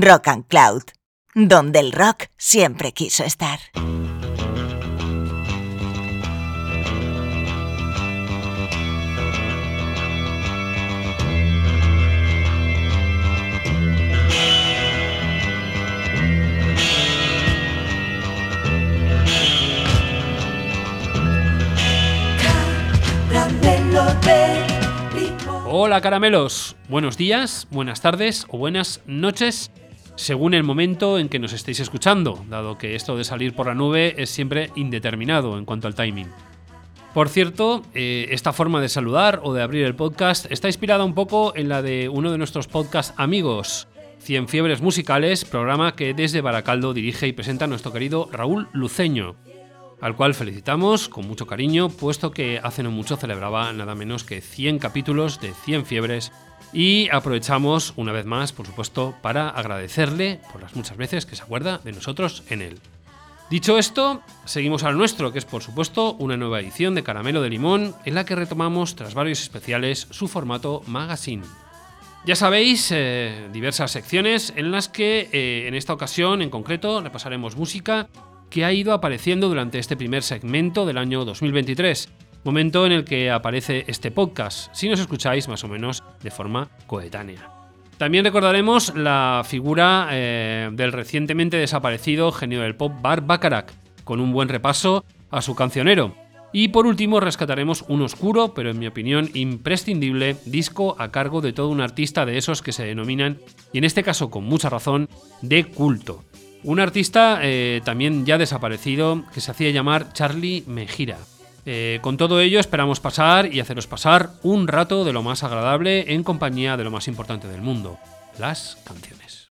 Rock and Cloud, donde el rock siempre quiso estar. Hola caramelos, buenos días, buenas tardes o buenas noches, según el momento en que nos estéis escuchando, dado que esto de salir por la nube es siempre indeterminado en cuanto al timing. Por cierto, eh, esta forma de saludar o de abrir el podcast está inspirada un poco en la de uno de nuestros podcast amigos, Cien Fiebres Musicales, programa que desde Baracaldo dirige y presenta nuestro querido Raúl Luceño al cual felicitamos con mucho cariño, puesto que hace no mucho celebraba nada menos que 100 capítulos de 100 fiebres y aprovechamos una vez más, por supuesto, para agradecerle por las muchas veces que se acuerda de nosotros en él. Dicho esto, seguimos al nuestro, que es por supuesto una nueva edición de Caramelo de Limón, en la que retomamos, tras varios especiales, su formato magazine. Ya sabéis, eh, diversas secciones en las que eh, en esta ocasión en concreto repasaremos música que ha ido apareciendo durante este primer segmento del año 2023, momento en el que aparece este podcast, si nos escucháis más o menos de forma coetánea. También recordaremos la figura eh, del recientemente desaparecido genio del pop Bar Bacharach, con un buen repaso a su cancionero. Y por último rescataremos un oscuro, pero en mi opinión imprescindible, disco a cargo de todo un artista de esos que se denominan, y en este caso con mucha razón, de culto. Un artista eh, también ya desaparecido que se hacía llamar Charlie Mejira. Eh, con todo ello esperamos pasar y haceros pasar un rato de lo más agradable en compañía de lo más importante del mundo, las canciones.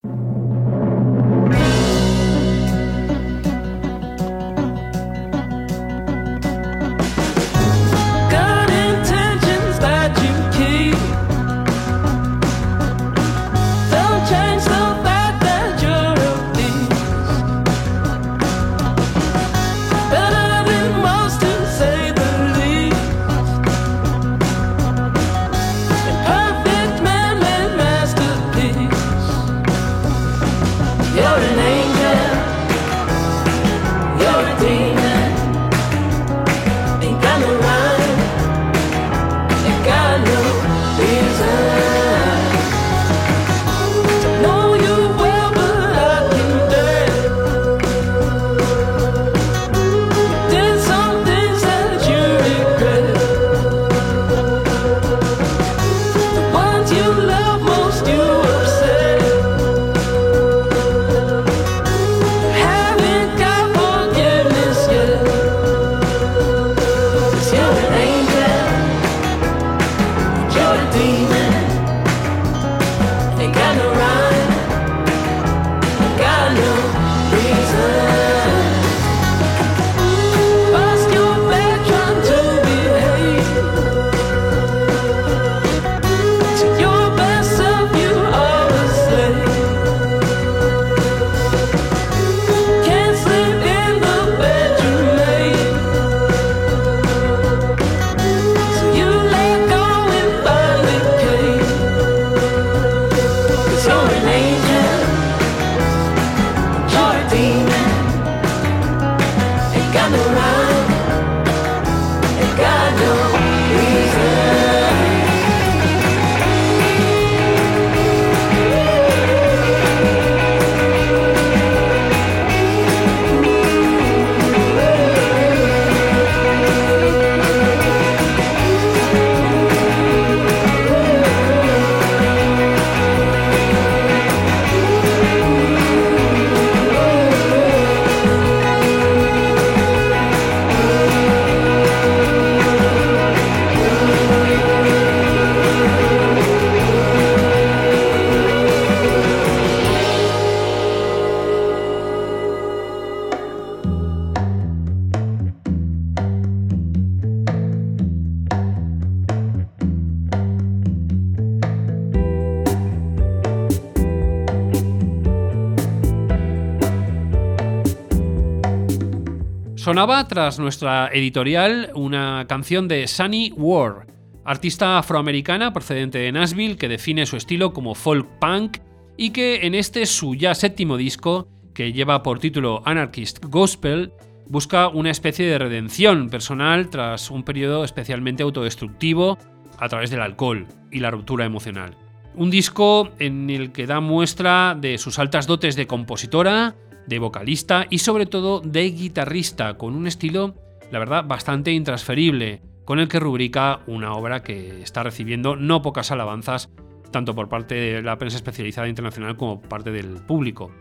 Sonaba tras nuestra editorial una canción de Sunny Ward, artista afroamericana procedente de Nashville que define su estilo como folk punk y que en este su ya séptimo disco, que lleva por título Anarchist Gospel, busca una especie de redención personal tras un periodo especialmente autodestructivo a través del alcohol y la ruptura emocional. Un disco en el que da muestra de sus altas dotes de compositora, de vocalista y sobre todo de guitarrista, con un estilo, la verdad, bastante intransferible, con el que rubrica una obra que está recibiendo no pocas alabanzas, tanto por parte de la prensa especializada internacional como por parte del público.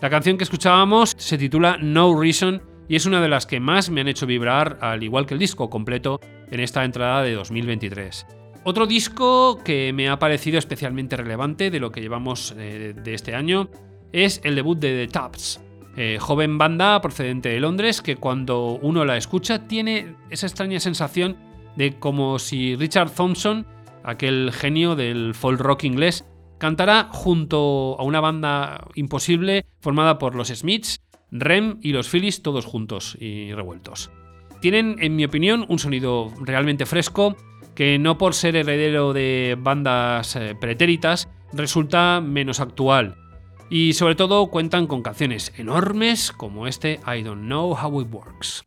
La canción que escuchábamos se titula No Reason y es una de las que más me han hecho vibrar, al igual que el disco completo, en esta entrada de 2023. Otro disco que me ha parecido especialmente relevante de lo que llevamos eh, de este año es el debut de The Taps, eh, joven banda procedente de Londres que cuando uno la escucha tiene esa extraña sensación de como si Richard Thompson, aquel genio del folk rock inglés, cantara junto a una banda imposible formada por los Smiths, Rem y los Phillies todos juntos y revueltos. Tienen, en mi opinión, un sonido realmente fresco que no por ser heredero de bandas eh, pretéritas resulta menos actual. Y sobre todo cuentan con canciones enormes como este I Don't Know How It Works.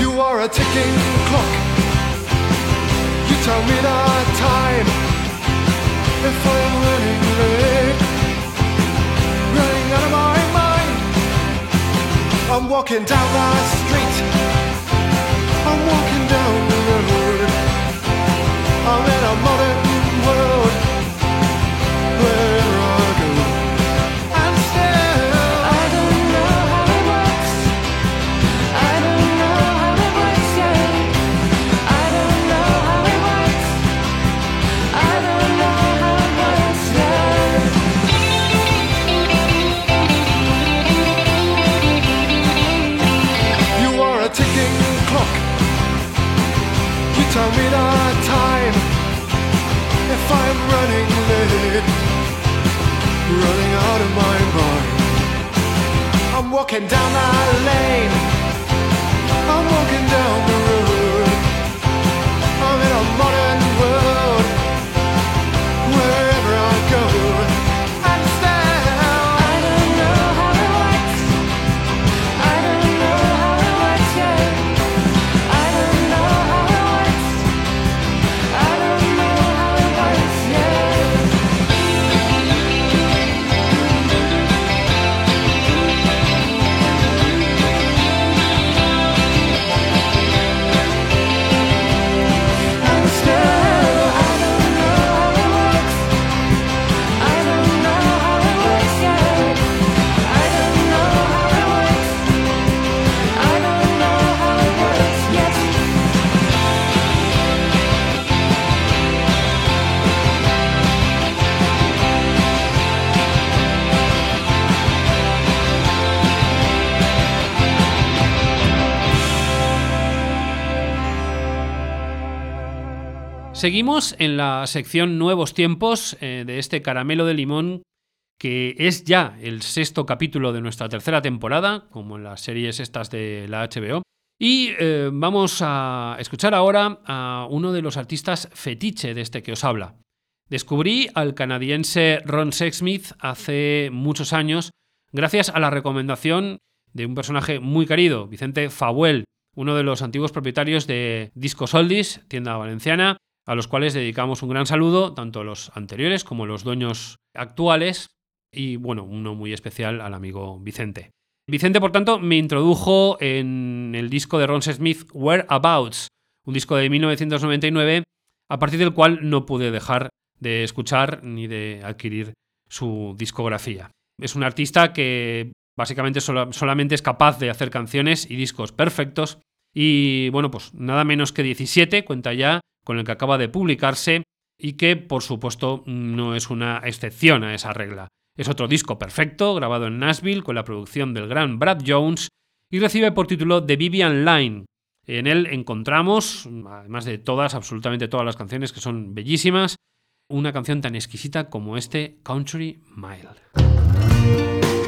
You are a ticking clock. You tell me the time. If I'm running late, running out of my mind. I'm walking down the street. I'm walking. I'm in a modern world. Wherever I go, and still I don't know how it works. I don't know how it works. I don't know how it works. I don't know how it works yet. You are a ticking clock. You tell me time. If I'm running late, running out of my mind. I'm walking down that lane. I'm walking down the road. I'm in a modern world. Wherever Seguimos en la sección Nuevos Tiempos eh, de este caramelo de limón que es ya el sexto capítulo de nuestra tercera temporada, como en las series estas de la HBO. Y eh, vamos a escuchar ahora a uno de los artistas fetiche de este que os habla. Descubrí al canadiense Ron Sexsmith hace muchos años gracias a la recomendación de un personaje muy querido, Vicente Fabuel, uno de los antiguos propietarios de Discos Oldies, tienda valenciana, a los cuales dedicamos un gran saludo, tanto los anteriores como los dueños actuales, y bueno, uno muy especial al amigo Vicente. Vicente, por tanto, me introdujo en el disco de Ron Smith, Whereabouts, un disco de 1999, a partir del cual no pude dejar de escuchar ni de adquirir su discografía. Es un artista que básicamente sola- solamente es capaz de hacer canciones y discos perfectos, y bueno, pues nada menos que 17 cuenta ya con el que acaba de publicarse y que por supuesto no es una excepción a esa regla. Es otro disco perfecto, grabado en Nashville con la producción del gran Brad Jones y recibe por título The Vivian Line. En él encontramos, además de todas, absolutamente todas las canciones que son bellísimas, una canción tan exquisita como este Country Mile.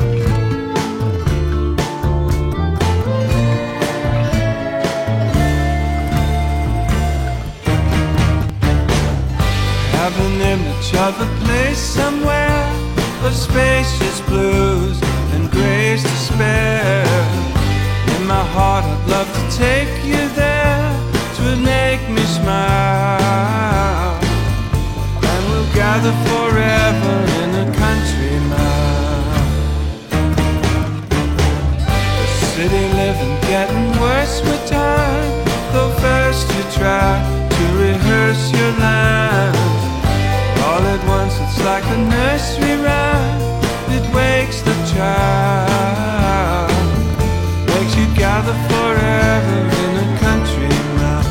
An image of a place somewhere of spacious blues and grace to spare. In my heart, I'd love to take you there. Would make me smile. And we'll gather forever in a country mile. The city living getting worse with time. It wakes the child. Makes you gather forever in a country mile.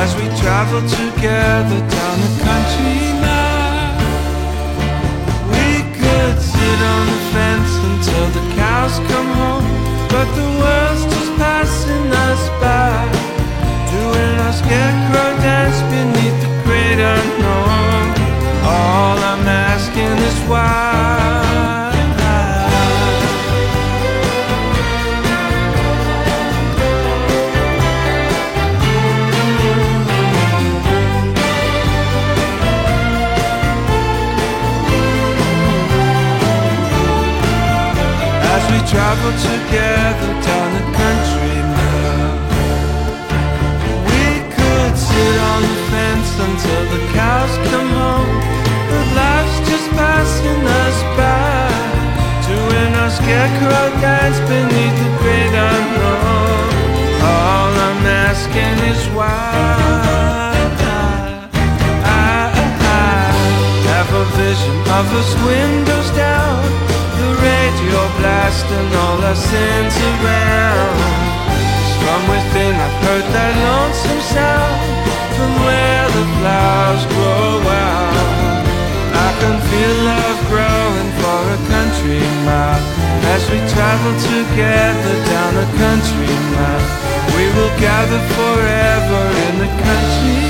As we travel together down the country mile. We could sit on the fence until the cows come home. But the world's just passing us by. Doing our scarecrow dance beneath the great unknown. All I'm asking is why. Travel together down the country mile. We could sit on the fence until the cows come home. But life's just passing us by. Doing our scarecrow dance beneath the great unknown. All I'm asking is why. I, I have a vision of us windows down. Radio blasting all our sins around. From within, I've heard that lonesome sound from where the flowers grow wild. I can feel love growing for a country mile as we travel together down a country mile. We will gather forever in the country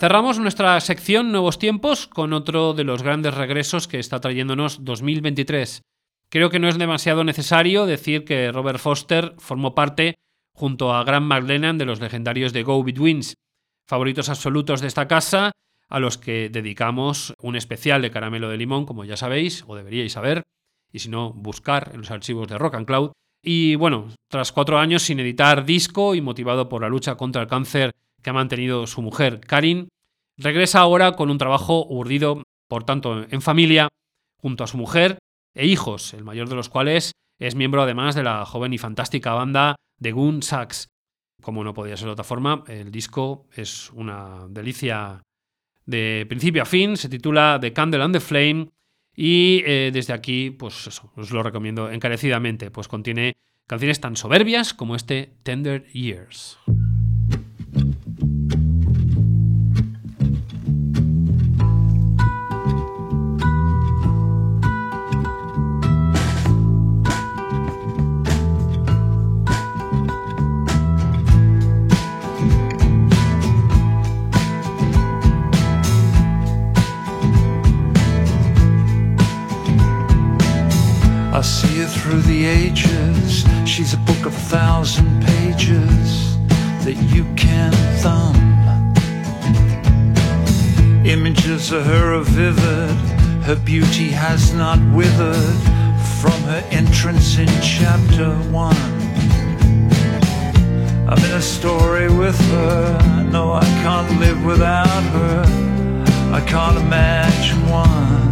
Cerramos nuestra sección Nuevos Tiempos con otro de los grandes regresos que está trayéndonos 2023. Creo que no es demasiado necesario decir que Robert Foster formó parte, junto a Grant McLennan, de los legendarios de Go Betweens, favoritos absolutos de esta casa, a los que dedicamos un especial de caramelo de limón, como ya sabéis, o deberíais saber, y si no, buscar en los archivos de Rock and Cloud. Y bueno, tras cuatro años sin editar disco y motivado por la lucha contra el cáncer que ha mantenido su mujer, Karin, regresa ahora con un trabajo urdido, por tanto, en familia, junto a su mujer e hijos, el mayor de los cuales es miembro además de la joven y fantástica banda The Goon Sax. Como no podía ser de otra forma, el disco es una delicia de principio a fin, se titula The Candle and the Flame y eh, desde aquí, pues eso, os lo recomiendo encarecidamente, pues contiene canciones tan soberbias como este Tender Years. Ages. She's a book of thousand pages that you can thumb. Images of her are vivid. Her beauty has not withered from her entrance in chapter one. I'm in a story with her. No, I can't live without her. I can't imagine one.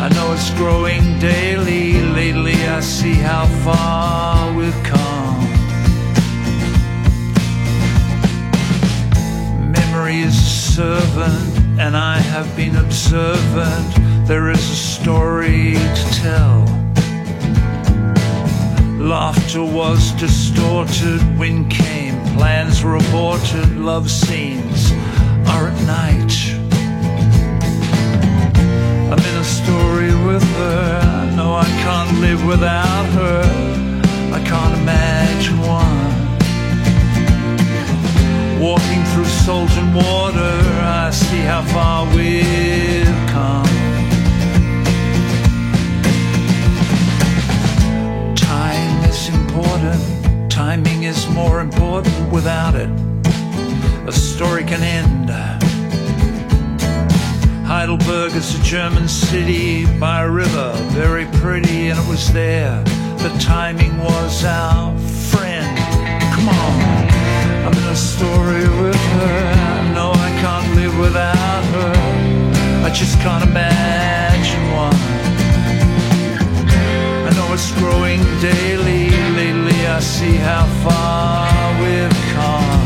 I know it's growing daily. Lately, I see how far we've come. Memory is a servant, and I have been observant. There is a story to tell. Laughter was distorted, wind came, plans were aborted, love scenes are at night. I'm in a story with her. I know I can't live without her. I can't imagine one. Walking through salt and water, I see how far we've come. Time is important. Timing is more important without it. A story can end Heidelberg is a German city by a river, very pretty, and it was there. The timing was our friend. Come on, I'm in a story with her. No, I can't live without her. I just can't imagine one. I know it's growing daily. Lately, I see how far we've come.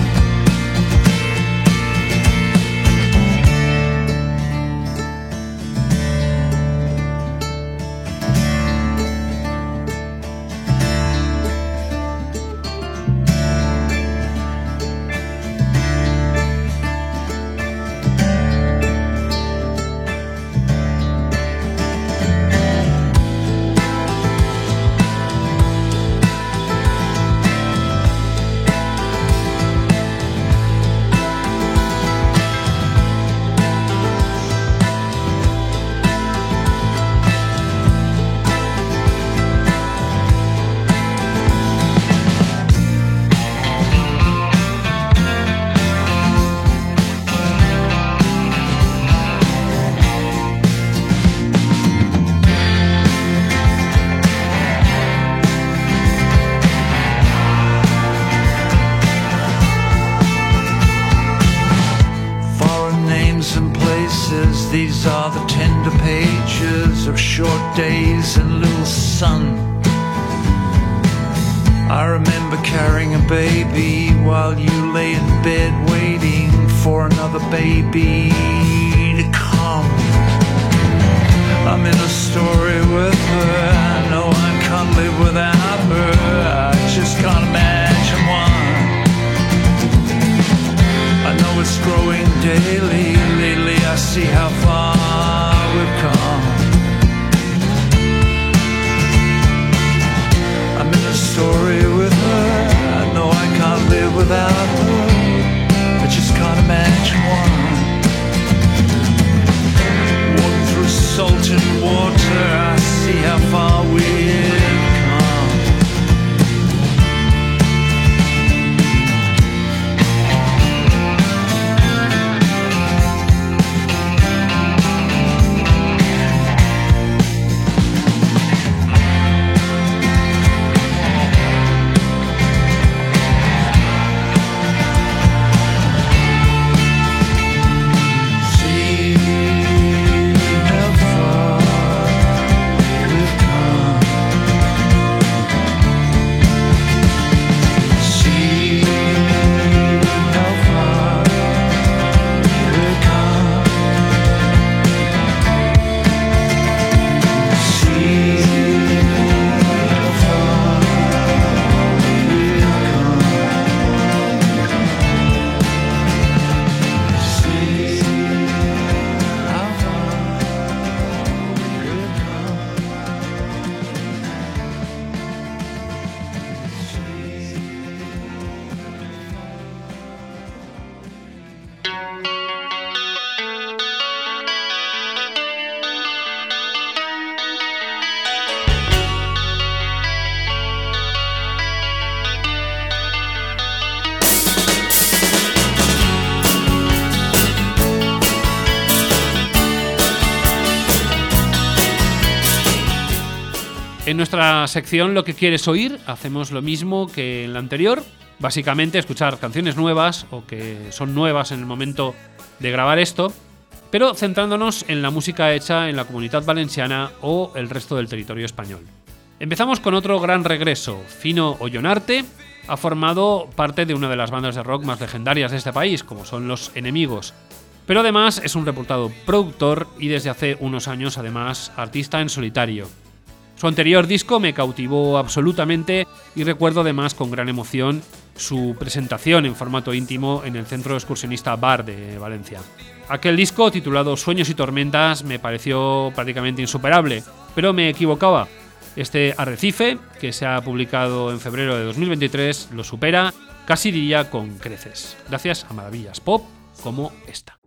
Nuestra sección Lo que quieres oír, hacemos lo mismo que en la anterior. Básicamente escuchar canciones nuevas o que son nuevas en el momento de grabar esto, pero centrándonos en la música hecha en la comunidad valenciana o el resto del territorio español. Empezamos con otro gran regreso. Fino Ollonarte ha formado parte de una de las bandas de rock más legendarias de este país, como son Los Enemigos. Pero además es un reputado productor y desde hace unos años además artista en solitario. Su anterior disco me cautivó absolutamente y recuerdo además con gran emoción su presentación en formato íntimo en el Centro Excursionista Bar de Valencia. Aquel disco titulado Sueños y Tormentas me pareció prácticamente insuperable, pero me equivocaba. Este Arrecife, que se ha publicado en febrero de 2023, lo supera, casi diría con creces, gracias a maravillas pop como esta.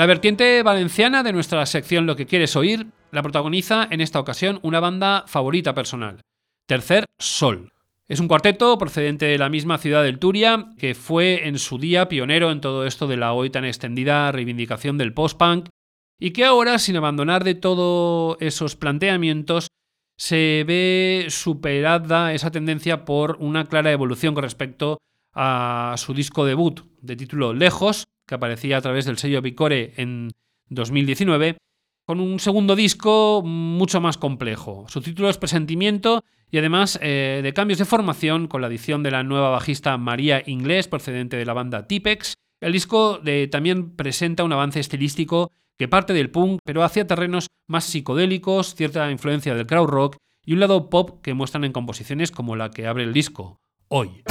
La vertiente valenciana de nuestra sección Lo que quieres oír la protagoniza en esta ocasión una banda favorita personal, Tercer Sol. Es un cuarteto procedente de la misma ciudad del Turia, que fue en su día pionero en todo esto de la hoy tan extendida reivindicación del post-punk, y que ahora, sin abandonar de todo esos planteamientos, se ve superada esa tendencia por una clara evolución con respecto a su disco debut de título Lejos, que aparecía a través del sello Picore en 2019, con un segundo disco mucho más complejo. Su título es Presentimiento y además eh, de cambios de formación con la adición de la nueva bajista María Inglés procedente de la banda Tipex. El disco de- también presenta un avance estilístico que parte del punk pero hacia terrenos más psicodélicos, cierta influencia del crowd rock y un lado pop que muestran en composiciones como la que abre el disco, Hoy.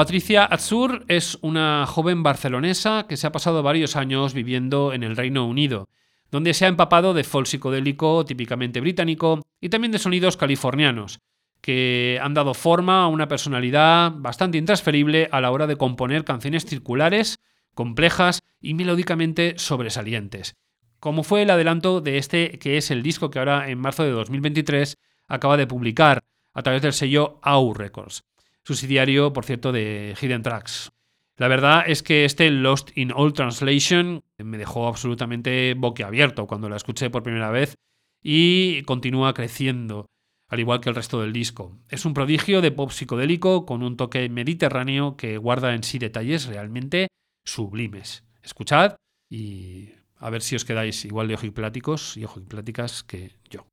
Patricia Atsur es una joven barcelonesa que se ha pasado varios años viviendo en el Reino Unido, donde se ha empapado de folk psicodélico típicamente británico y también de sonidos californianos, que han dado forma a una personalidad bastante intransferible a la hora de componer canciones circulares, complejas y melódicamente sobresalientes, como fue el adelanto de este que es el disco que ahora en marzo de 2023 acaba de publicar a través del sello AU Records subsidiario, por cierto, de Hidden Tracks. La verdad es que este Lost in All Translation me dejó absolutamente boquiabierto cuando la escuché por primera vez y continúa creciendo, al igual que el resto del disco. Es un prodigio de pop psicodélico con un toque mediterráneo que guarda en sí detalles realmente sublimes. Escuchad y a ver si os quedáis igual de ojipláticos y ojo ojipláticas que yo.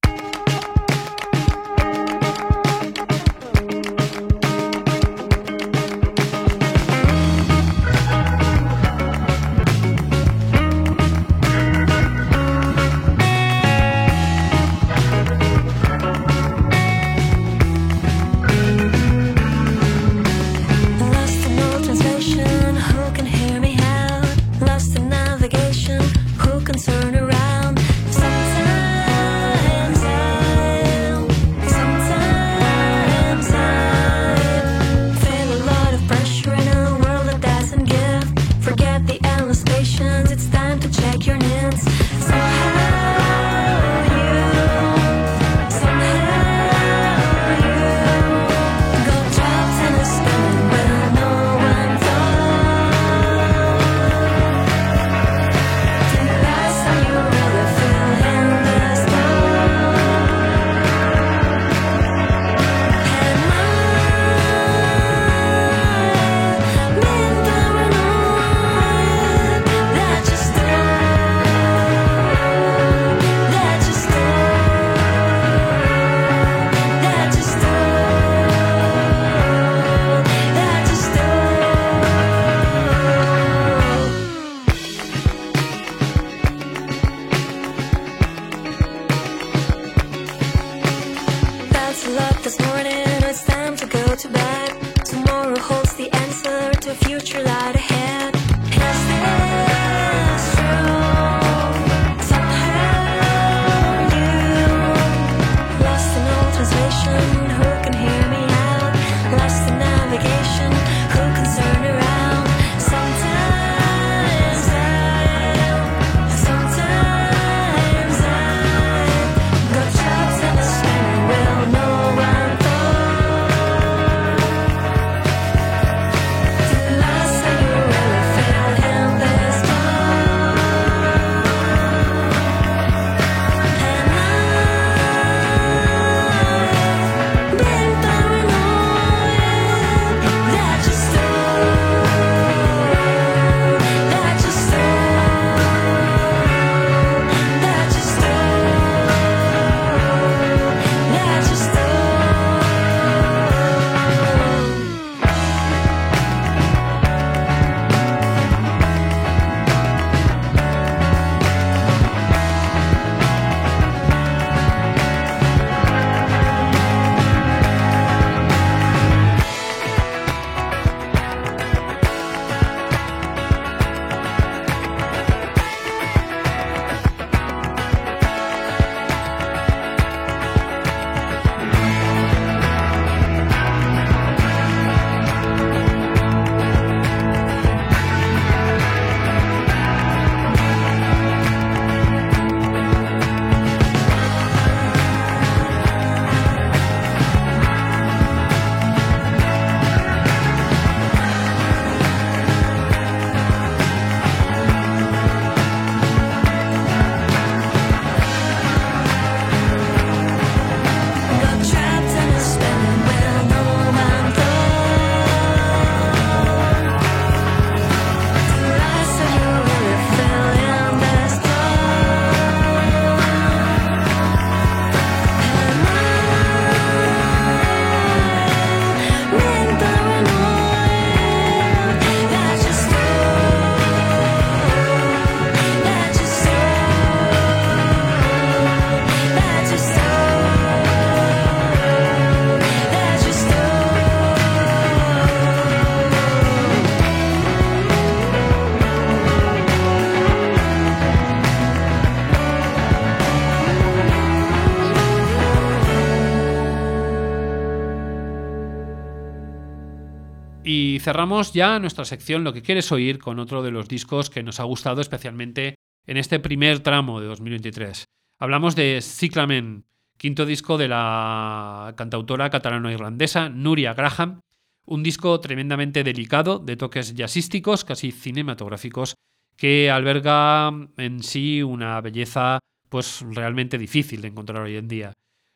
cerramos ya nuestra sección Lo que quieres oír con otro de los discos que nos ha gustado especialmente en este primer tramo de 2023. Hablamos de Cyclamen, quinto disco de la cantautora catalano-irlandesa Nuria Graham, un disco tremendamente delicado, de toques jazzísticos, casi cinematográficos, que alberga en sí una belleza pues realmente difícil de encontrar hoy en día.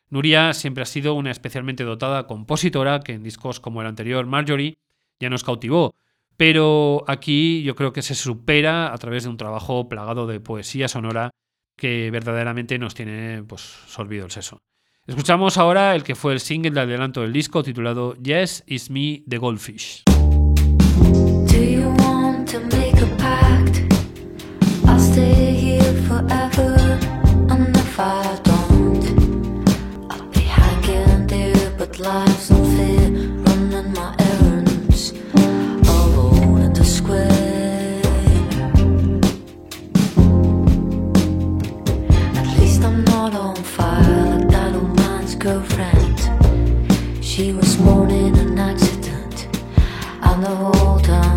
Nuria siempre ha sido una especialmente dotada compositora que en discos como el anterior Marjorie ya nos cautivó, pero aquí yo creo que se supera a través de un trabajo plagado de poesía sonora que verdaderamente nos tiene pues sorbido el seso. Escuchamos ahora el que fue el single de adelanto del disco titulado Yes, It's Me, The Goldfish. Girlfriend. She was born in an accident. And the whole town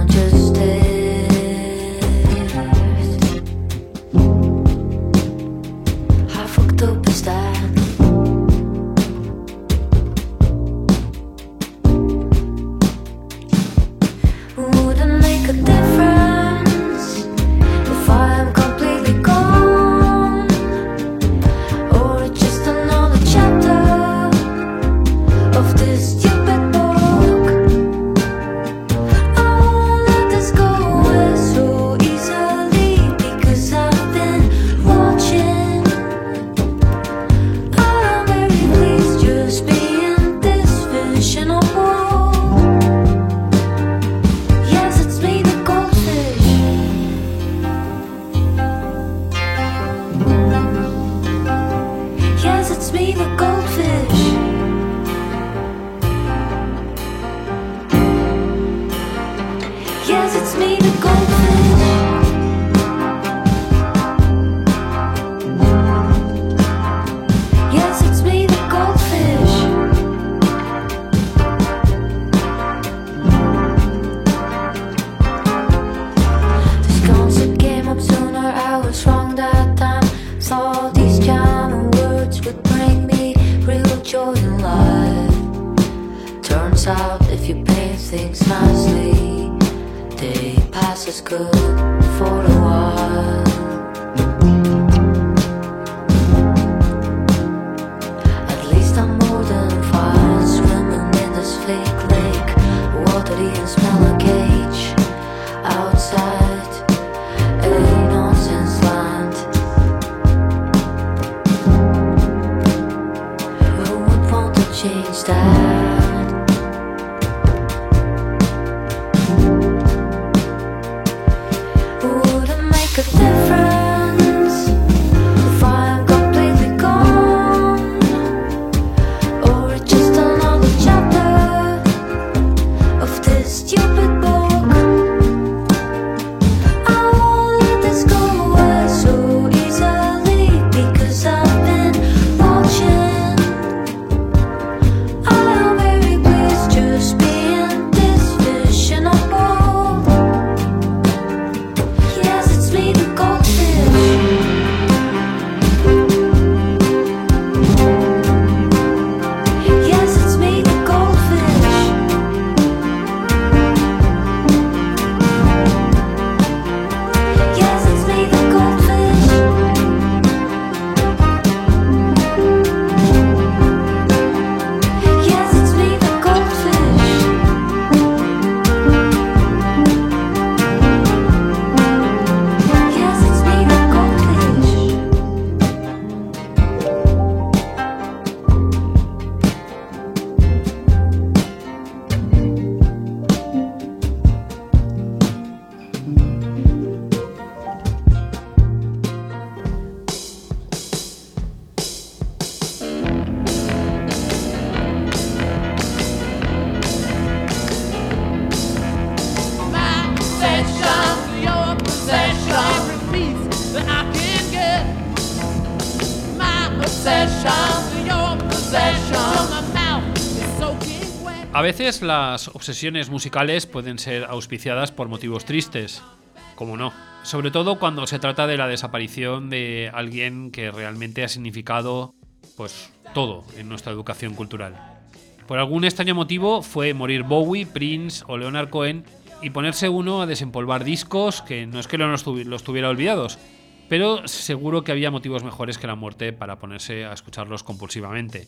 veces las obsesiones musicales pueden ser auspiciadas por motivos tristes, como no. Sobre todo cuando se trata de la desaparición de alguien que realmente ha significado pues todo en nuestra educación cultural. Por algún extraño motivo fue morir Bowie, Prince o Leonard Cohen y ponerse uno a desempolvar discos que no es que los, tuvi- los tuviera olvidados, pero seguro que había motivos mejores que la muerte para ponerse a escucharlos compulsivamente.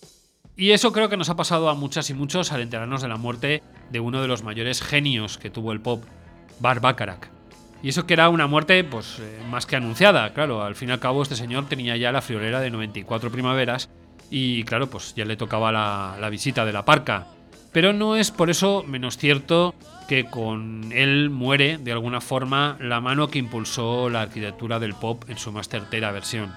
Y eso creo que nos ha pasado a muchas y muchos al enterarnos de la muerte de uno de los mayores genios que tuvo el pop, Bart Bacharach. Y eso que era una muerte, pues, eh, más que anunciada. Claro, al fin y al cabo este señor tenía ya la friolera de 94 primaveras y, claro, pues ya le tocaba la, la visita de la parca. Pero no es por eso menos cierto que con él muere, de alguna forma, la mano que impulsó la arquitectura del pop en su más certera versión.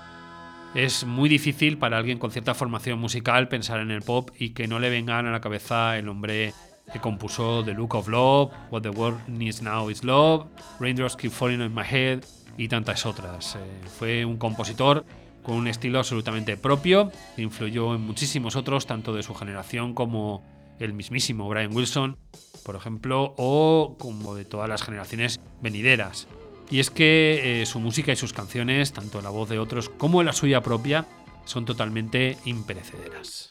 Es muy difícil para alguien con cierta formación musical pensar en el pop y que no le vengan a la cabeza el hombre que compuso The Look of Love, What the World Needs Now is Love, Raindrops Keep Falling on My Head y tantas otras. Eh, fue un compositor con un estilo absolutamente propio que influyó en muchísimos otros, tanto de su generación como el mismísimo Brian Wilson, por ejemplo, o como de todas las generaciones venideras. Y es que eh, su música y sus canciones, tanto la voz de otros como la suya propia, son totalmente imperecederas.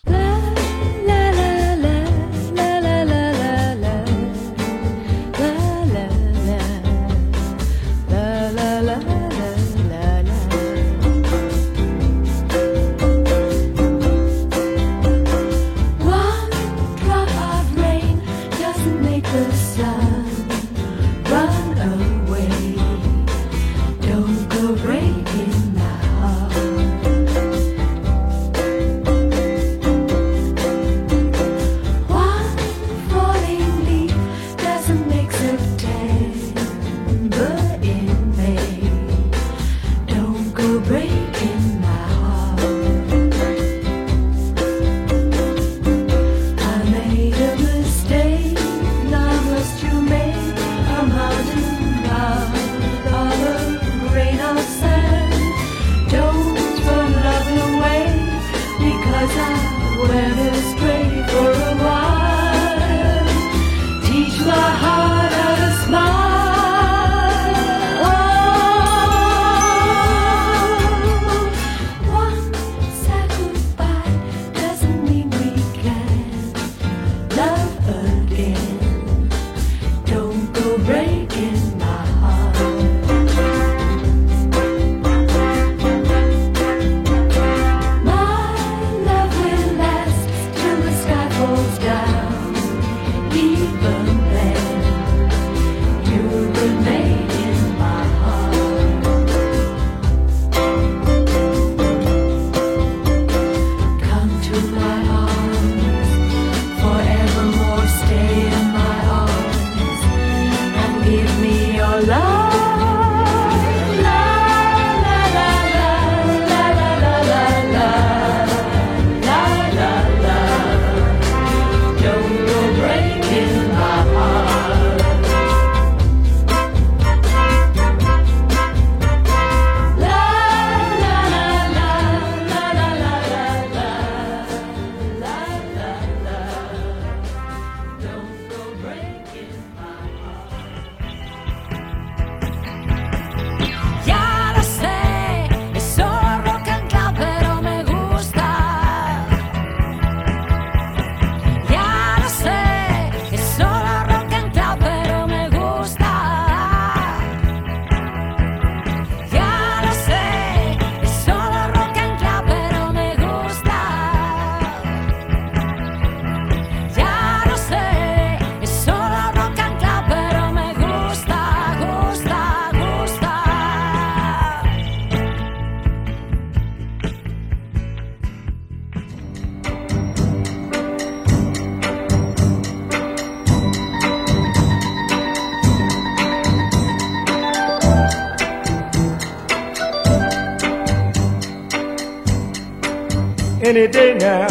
Any day now.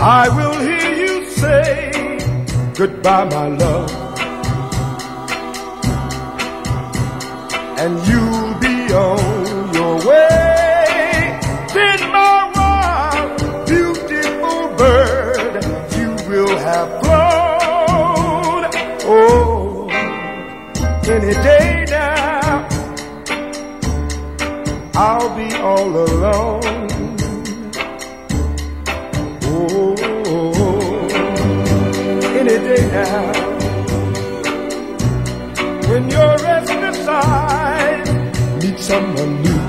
I will hear you say goodbye, my love. And you'll be on your way. Then, my wild, beautiful bird, you will have flown. Oh, any day I'll be all alone. Oh, any day now. When your restless eyes meet someone new.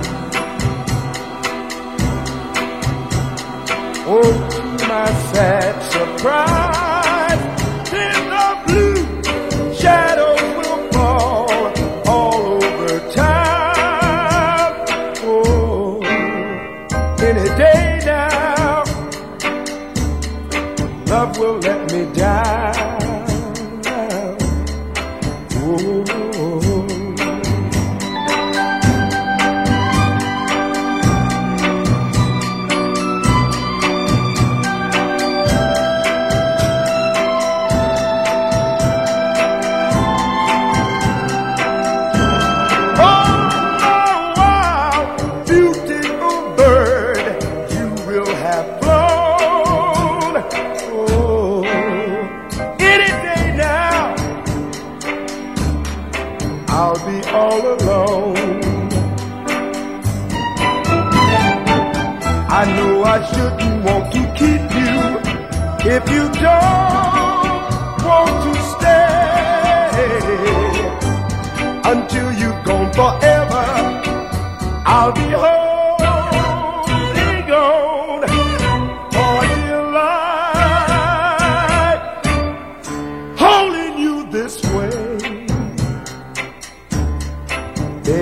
Oh, my sad surprise,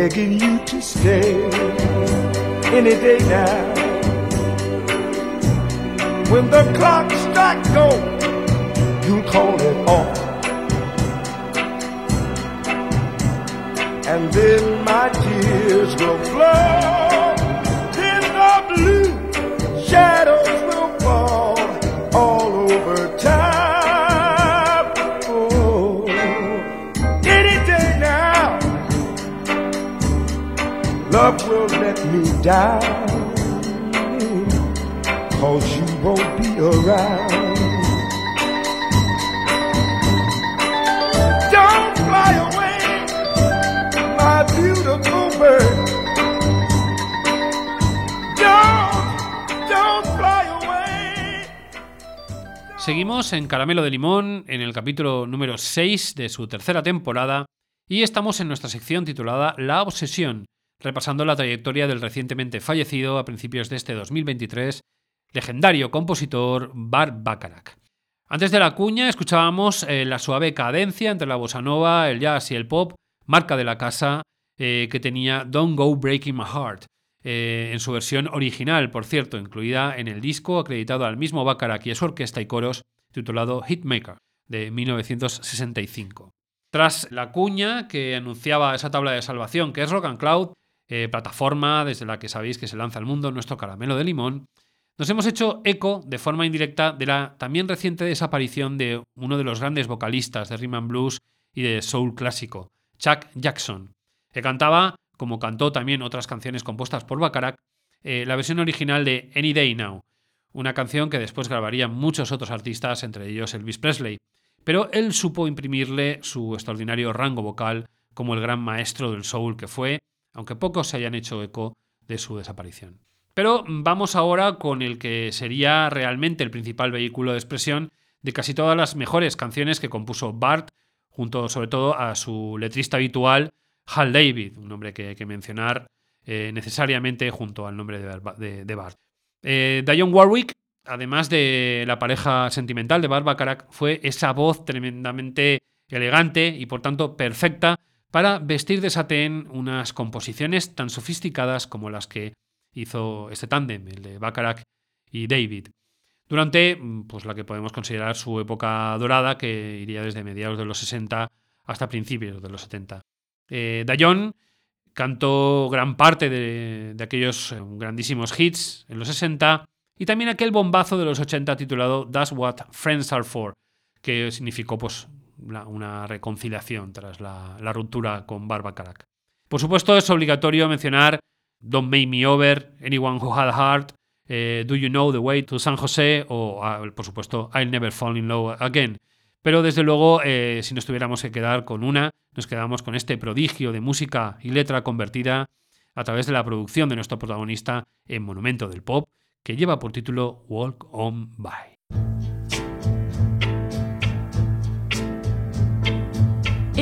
begging you to stay any day now. When the clock strikes go, you call it off. and then my tears will flow. Seguimos en Caramelo de Limón, en el capítulo número 6 de su tercera temporada, y estamos en nuestra sección titulada La Obsesión, repasando la trayectoria del recientemente fallecido a principios de este 2023, legendario compositor Bart Bacharach. Antes de la cuña escuchábamos eh, la suave cadencia entre la bossa nova, el jazz y el pop, marca de la casa eh, que tenía Don't Go Breaking My Heart, eh, en su versión original, por cierto, incluida en el disco acreditado al mismo Bacharach y a su orquesta y coros, titulado Hitmaker, de 1965. Tras la cuña que anunciaba esa tabla de salvación que es Rock and Cloud, eh, plataforma desde la que sabéis que se lanza al mundo nuestro caramelo de limón, nos hemos hecho eco de forma indirecta de la también reciente desaparición de uno de los grandes vocalistas de rhythm blues y de soul clásico, Chuck Jackson, que cantaba, como cantó también otras canciones compuestas por Bacharach, eh, la versión original de Any Day Now, una canción que después grabarían muchos otros artistas, entre ellos Elvis Presley, pero él supo imprimirle su extraordinario rango vocal como el gran maestro del soul que fue, aunque pocos se hayan hecho eco de su desaparición. Pero vamos ahora con el que sería realmente el principal vehículo de expresión de casi todas las mejores canciones que compuso Bart, junto sobre todo a su letrista habitual, Hal David, un nombre que hay que mencionar eh, necesariamente junto al nombre de, Bar- de- de Bart. Eh, Dionne Warwick, además de la pareja sentimental de Bart Bacharach, fue esa voz tremendamente elegante y por tanto perfecta para vestir de satén unas composiciones tan sofisticadas como las que hizo este tándem, el de Bacharach y David. Durante mm, pues, la que podemos considerar su época dorada, que iría desde mediados de los 60 hasta principios de los 70. Eh, cantó gran parte de, de aquellos eh, grandísimos hits en los 60 y también aquel bombazo de los 80 titulado That's What Friends Are For, que significó pues, la- una reconciliación tras la, ruptura con Barbacarac. Por supuesto, es obligatorio mencionar Don't Make Me Over, Anyone Who Had Heart, eh, Do You Know the Way to San José o, ah, por supuesto, I'll Never Fall in Love Again. Pero desde luego, eh, si nos tuviéramos que quedar con una, nos quedamos con este prodigio de música y letra convertida, a través de la producción de nuestro protagonista en Monumento del Pop, que lleva por título Walk On By.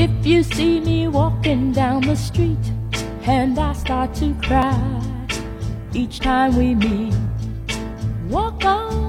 If you see me walking down the street and I start to cry each time we meet, walk on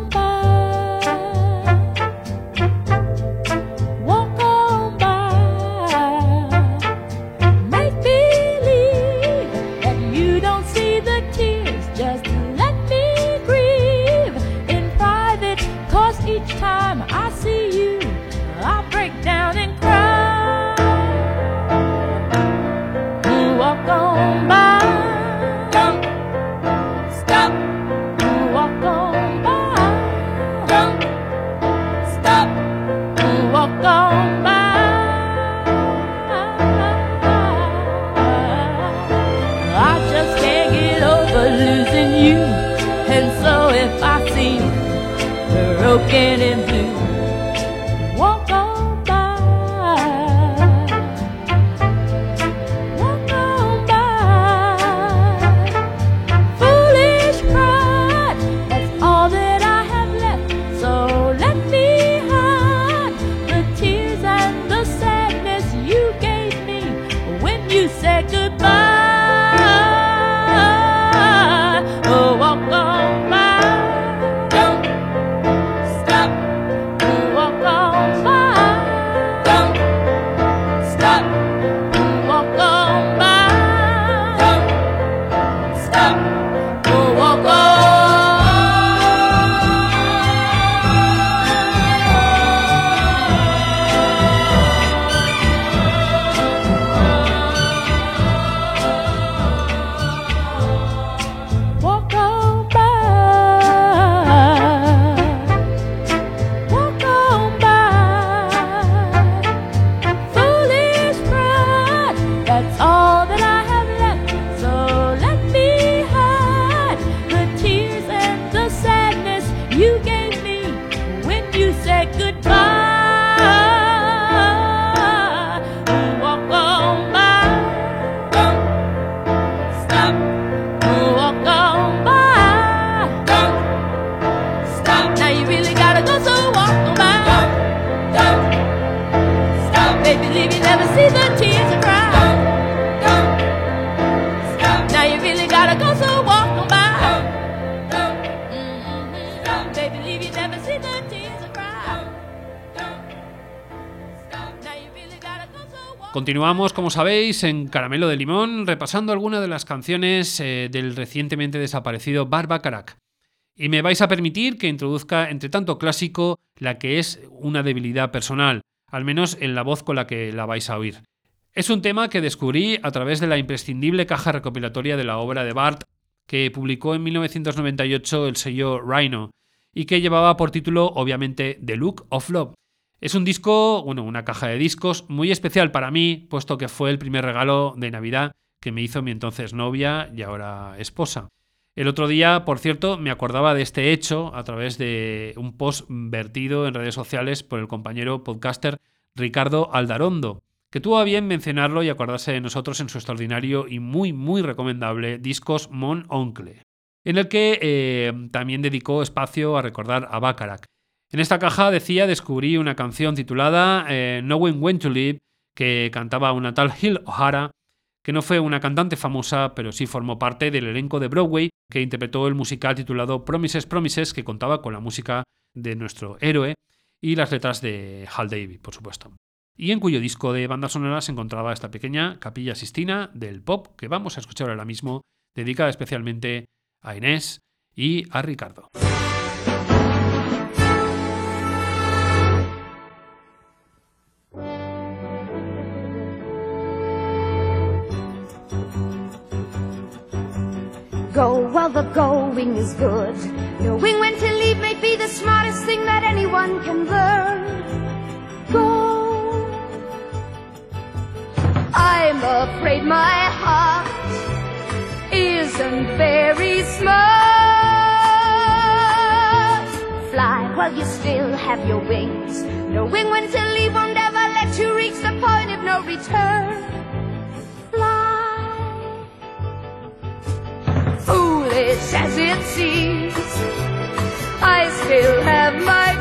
Continuamos, como sabéis, en Caramelo de Limón, repasando algunas de las canciones eh, del recientemente desaparecido Barbacarac. Y me vais a permitir que introduzca, entre tanto clásico, la que es una debilidad personal, al menos en la voz con la que la vais a oír. Es un tema que descubrí a través de la imprescindible caja recopilatoria de la obra de Bart, que publicó en 1998 el sello Rhino, y que llevaba por título, obviamente, The Look of Love. Es un disco, bueno, una caja de discos muy especial para mí, puesto que fue el primer regalo de Navidad que me hizo mi entonces novia y ahora esposa. El otro día, por cierto, me acordaba de este hecho a través de un post vertido en redes sociales por el compañero podcaster Ricardo Aldarondo, que tuvo a bien mencionarlo y acordarse de nosotros en su extraordinario y muy, muy recomendable Discos Mon Oncle, en el que eh, también dedicó espacio a recordar a Bacharach. En esta caja, decía, descubrí una canción titulada eh, Knowing When to Live, que cantaba una tal Hill O'Hara, que no fue una cantante famosa, pero sí formó parte del elenco de Broadway que interpretó el musical titulado Promises, Promises, que contaba con la música de nuestro héroe y las letras de Hal David, por supuesto. Y en cuyo disco de banda sonora se encontraba esta pequeña capilla sistina del pop que vamos a escuchar ahora mismo, dedicada especialmente a Inés y a Ricardo. While the going is good. Knowing when to leave may be the smartest thing that anyone can learn. Go. I'm afraid my heart isn't very smart. Fly while you still have your wings. Knowing when to leave won't ever let you reach the point of no return. As it seems. I still have my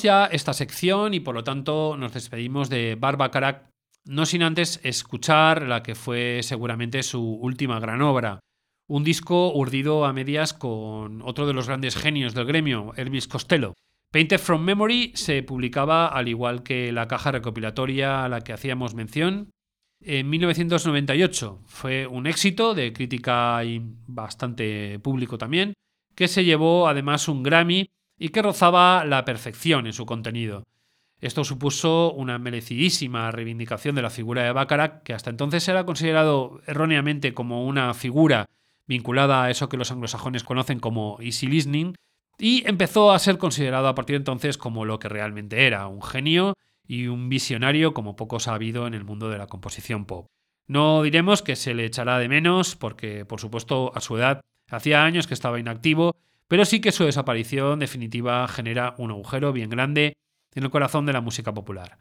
Ya esta sección y por lo tanto nos despedimos de Barbacarac, no sin antes escuchar la que fue seguramente su última gran obra. Un disco urdido a medias con otro de los grandes genios del gremio, Elvis Costello. Painted from Memory se publicaba al igual que la caja recopilatoria a la que hacíamos mención en 1998. Fue un éxito de crítica y bastante público también, que se llevó además un Grammy y que rozaba la perfección en su contenido. Esto supuso una merecidísima reivindicación de la figura de Bacharach, que hasta entonces era considerado erróneamente como una figura vinculada a eso que los anglosajones conocen como easy listening, y empezó a ser considerado a partir de entonces como lo que realmente era, un genio y un visionario como pocos ha habido en el mundo de la composición pop. No diremos que se le echará de menos, porque por supuesto a su edad hacía años que estaba inactivo, pero sí que su desaparición definitiva genera un agujero bien grande en el corazón de la música popular.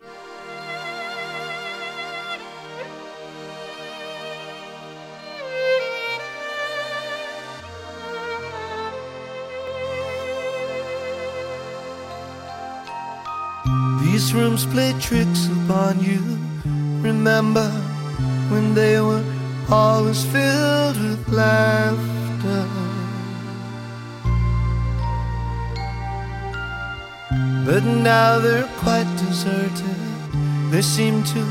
These rooms play tricks upon you. Remember when they were filled with. But now they're quite deserted. They seem to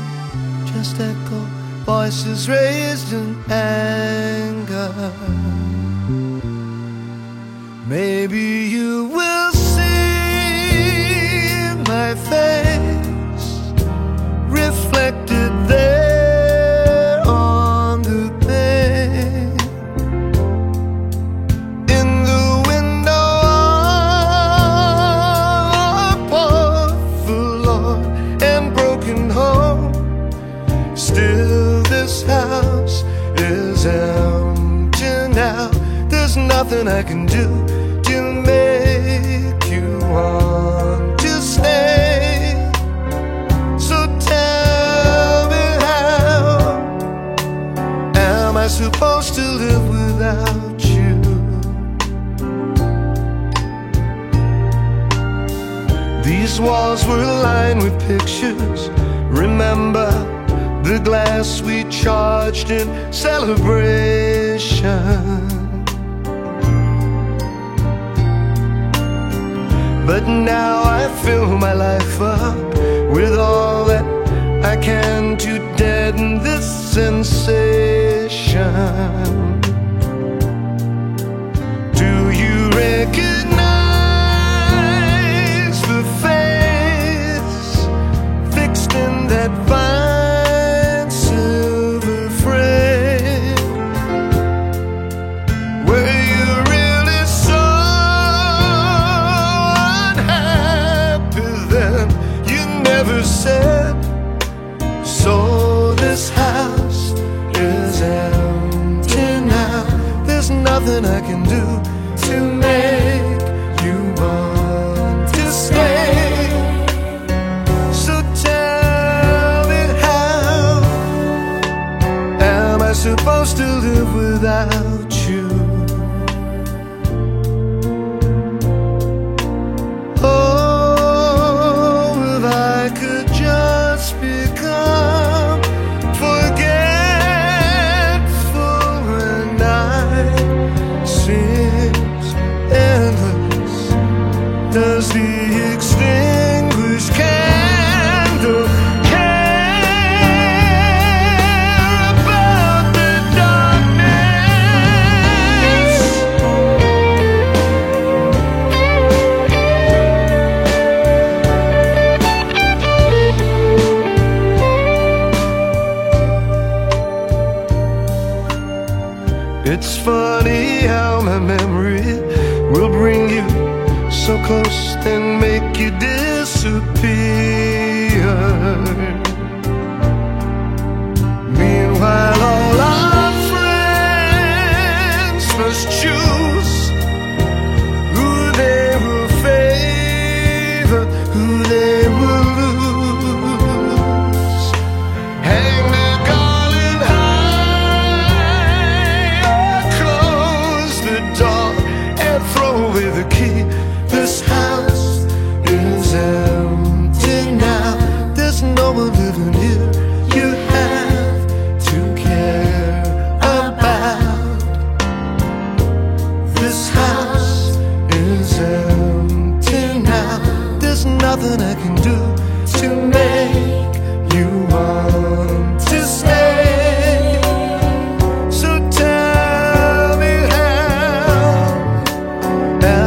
just echo voices raised in anger. Maybe you will see my face reflected nothing I can do to make you want to stay. So tell me how am I supposed to live without you? These walls were lined with pictures. Remember the glass we charged in celebration. But now I fill my life up with all that I can to deaden this sensation.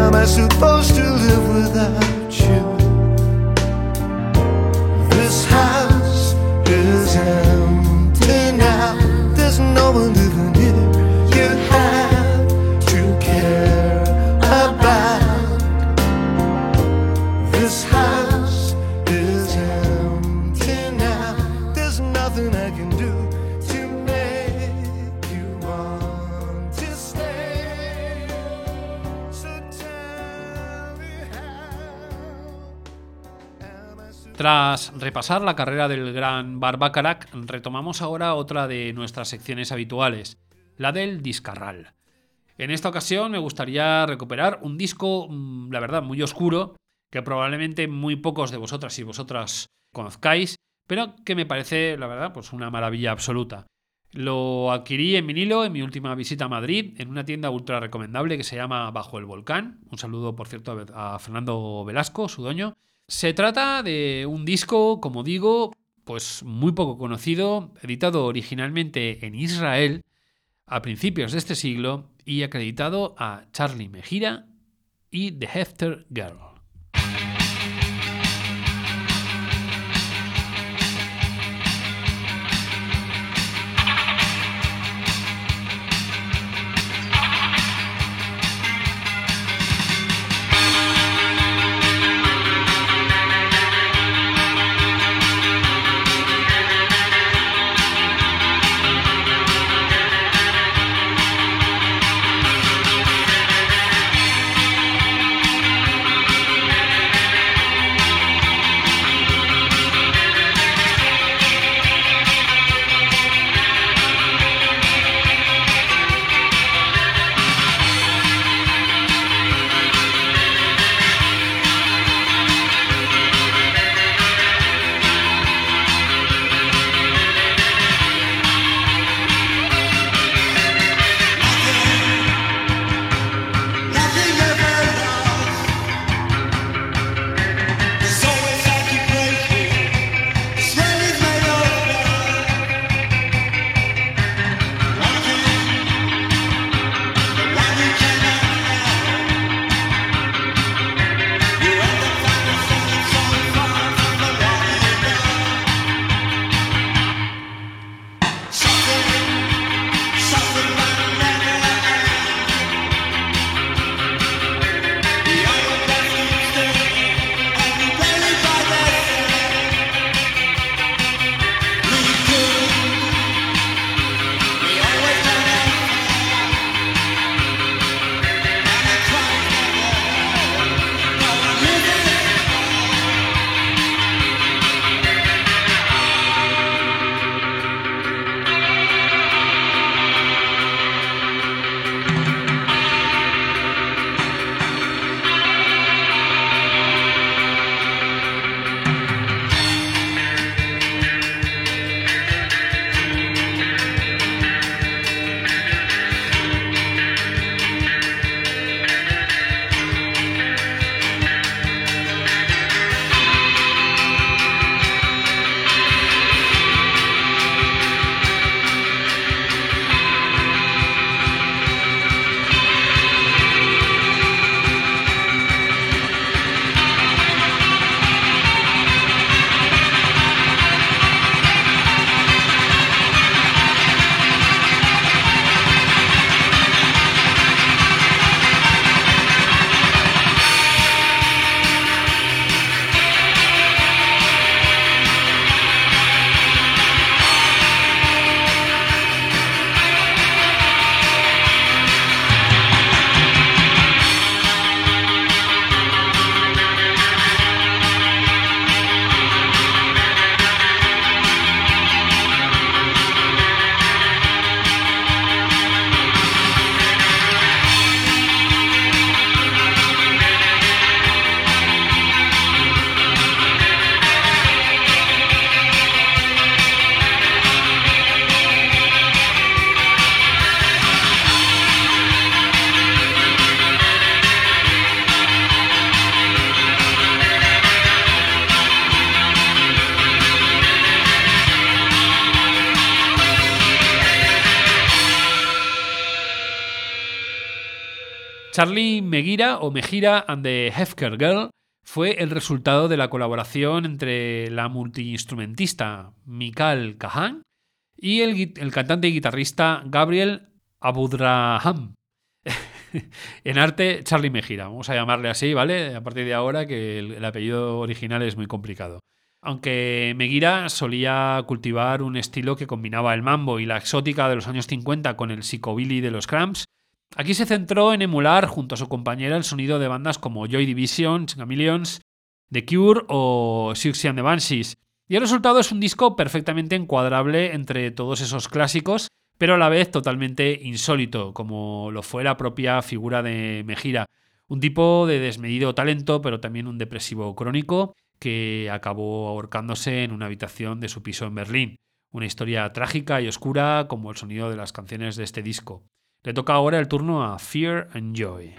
Am I supposed to live without Repasar la carrera del gran Barbacarac, retomamos ahora otra de nuestras secciones habituales, la del Discarral. En esta ocasión me gustaría recuperar un disco, mm, la verdad, muy oscuro, que probablemente muy pocos de vosotras y vosotras conozcáis, pero que me parece, la verdad, pues una maravilla absoluta. Lo adquirí en vinilo en mi última visita a Madrid, en una tienda ultra recomendable que se llama Bajo el Volcán. Un saludo, por cierto, a Fernando Velasco, su dueño. Se trata de un disco, como digo, pues muy poco conocido, editado originalmente en Israel a principios de este siglo y acreditado a Charlie Mejira y The Hefter Girl. Charlie Megira o Megira and the Hefker Girl fue el resultado de la colaboración entre la multiinstrumentista Mikal Kahan y el, cantante y guitarrista Gabriel Abudraham. en arte, Charlie Megira. Vamos a llamarle así, ¿vale? A partir de ahora, que el, el apellido original es muy complicado. Aunque Megira solía cultivar un estilo que combinaba el mambo y la exótica de los años 50 con el psicobilly de los Cramps, aquí se centró en emular junto a su compañera el sonido de bandas como Joy Division, Chameleons, The Cure o Siouxsie and the Banshees. Y el resultado es un disco perfectamente encuadrable entre todos esos clásicos, pero a la vez totalmente insólito, como lo fue la propia figura de Megira. Un tipo de desmedido talento, pero también un depresivo crónico que acabó ahorcándose en una habitación de su piso en Berlín. Una historia trágica y oscura como el sonido de las canciones de este disco. Le toca ahora el turno a Fear and Joy.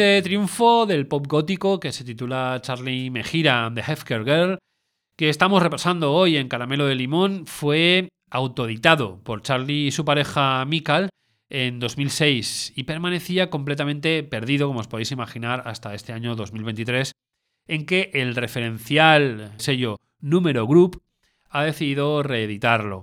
Este triunfo del pop gótico que se titula Charlie Mejira and the Hefker Girl, que estamos repasando hoy en Caramelo de Limón, fue autoeditado por Charlie y su pareja Mikal en 2006 y permanecía completamente perdido, como os podéis imaginar, hasta este año 2023, en que el referencial sello Número Group ha decidido reeditarlo,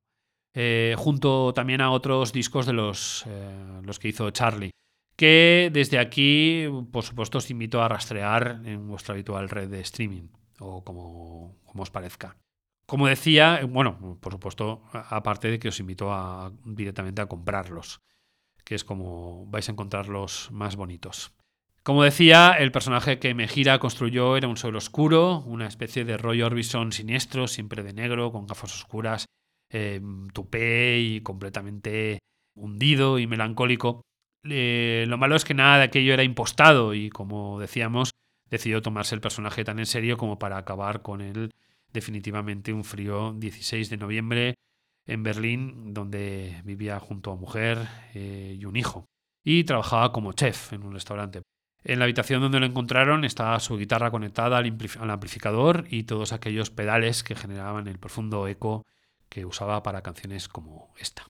eh, junto también a otros discos de los, eh, los que hizo Charlie, que desde aquí, por supuesto, os invito a rastrear en vuestra habitual red de streaming, o como, os parezca. Como decía, bueno, por supuesto, aparte de que os invito a, directamente a comprarlos, que es como vais a encontrarlos más bonitos. Como decía, el personaje que Mejira construyó era un sol oscuro, una especie de Roy Orbison siniestro, siempre de negro, con gafas oscuras, eh, tupé y completamente hundido y melancólico. Eh, lo malo es que nada de aquello era impostado y, como decíamos, decidió tomarse el personaje tan en serio como para acabar con él definitivamente un frío 16 de noviembre en Berlín, donde vivía junto a mujer eh, y un hijo. Y trabajaba como chef en un restaurante. En la habitación donde lo encontraron estaba su guitarra conectada al, al amplificador y todos aquellos pedales que generaban el profundo eco que usaba para canciones como esta.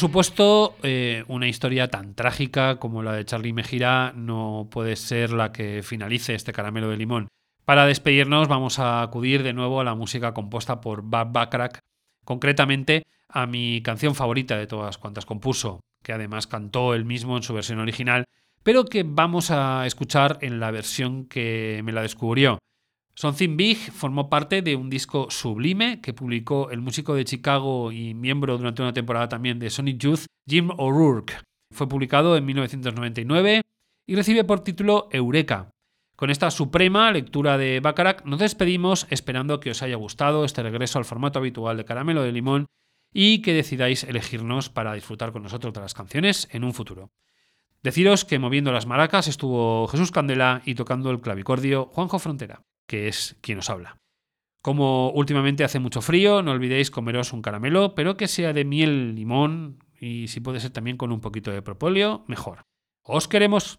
Supuesto, eh, una historia tan trágica como la de Charlie Mejira no puede ser la que finalice este caramelo de limón. Para despedirnos vamos a acudir de nuevo a la música compuesta por Bob Bacharach, concretamente a mi canción favorita de todas cuantas compuso, que además cantó él mismo en su versión original, pero que vamos a escuchar en la versión que me la descubrió. Something Big formó parte de un disco sublime que publicó el músico de Chicago y miembro durante una temporada también de Sonic Youth, Jim O'Rourke. Fue publicado en 1999 y recibe por título Eureka. Con esta suprema lectura de Bacharach nos despedimos esperando que os haya gustado este regreso al formato habitual de Caramelo de Limón y que decidáis elegirnos para disfrutar con nosotros de las canciones en un futuro. Deciros que moviendo las maracas estuvo Jesús Candela y tocando el clavicordio Juanjo Frontera que es quien os habla. Como últimamente hace mucho frío, no olvidéis comeros un caramelo, pero que sea de miel, limón y si puede ser también con un poquito de propóleo, mejor. ¡Os queremos!